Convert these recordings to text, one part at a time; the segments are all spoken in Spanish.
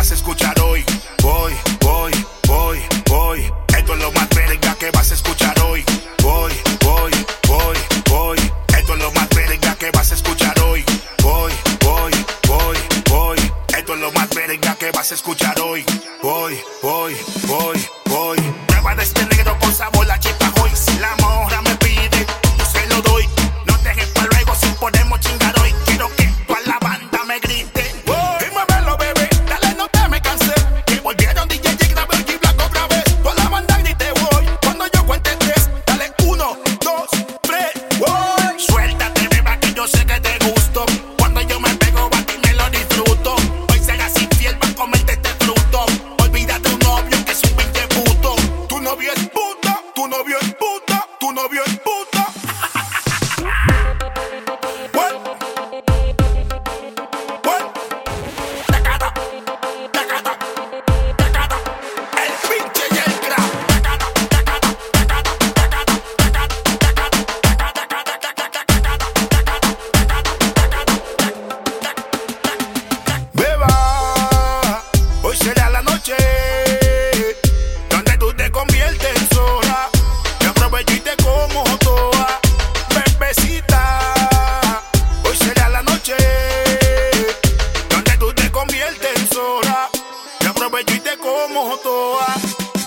vas a escuchar hoy. Voy, voy, voy, voy. Esto es lo más verga que vas a escuchar hoy. Voy, voy, voy, voy. Esto es lo más verga que vas a escuchar hoy. Voy, voy, voy, voy. Esto es lo más verga que vas a escuchar hoy. Voy, voy, voy, voy. Prueba de este negro con sabor a chipa hoy. Si la moja noche donde tú te conviertes en sola. Me aprovecho y te como toda, bebecita. Hoy será la noche donde tú te conviertes en sola. Me aprovecho y te como toda.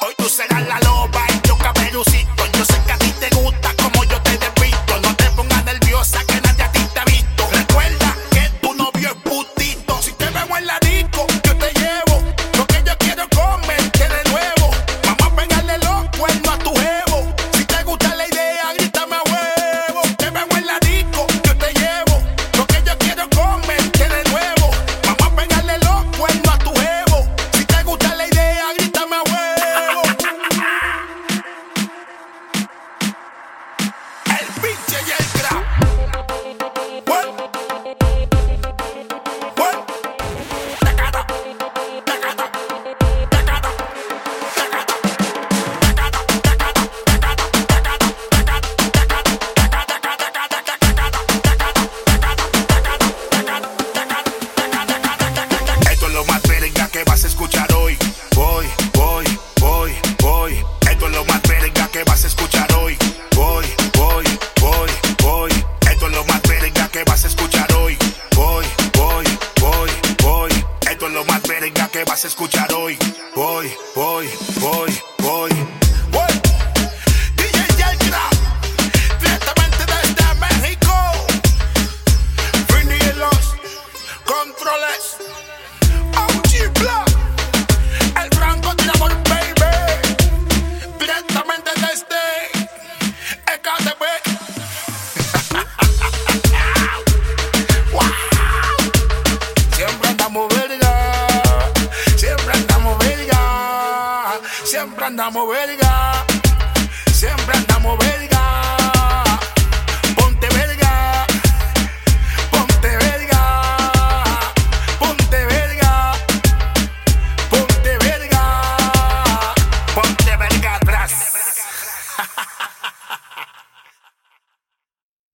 Hoy tú serás la loba y yo caperucito. Yo sé que a ti te gusta. voy, voy, voy, voy. siempre andamos verga, siempre andamos verga.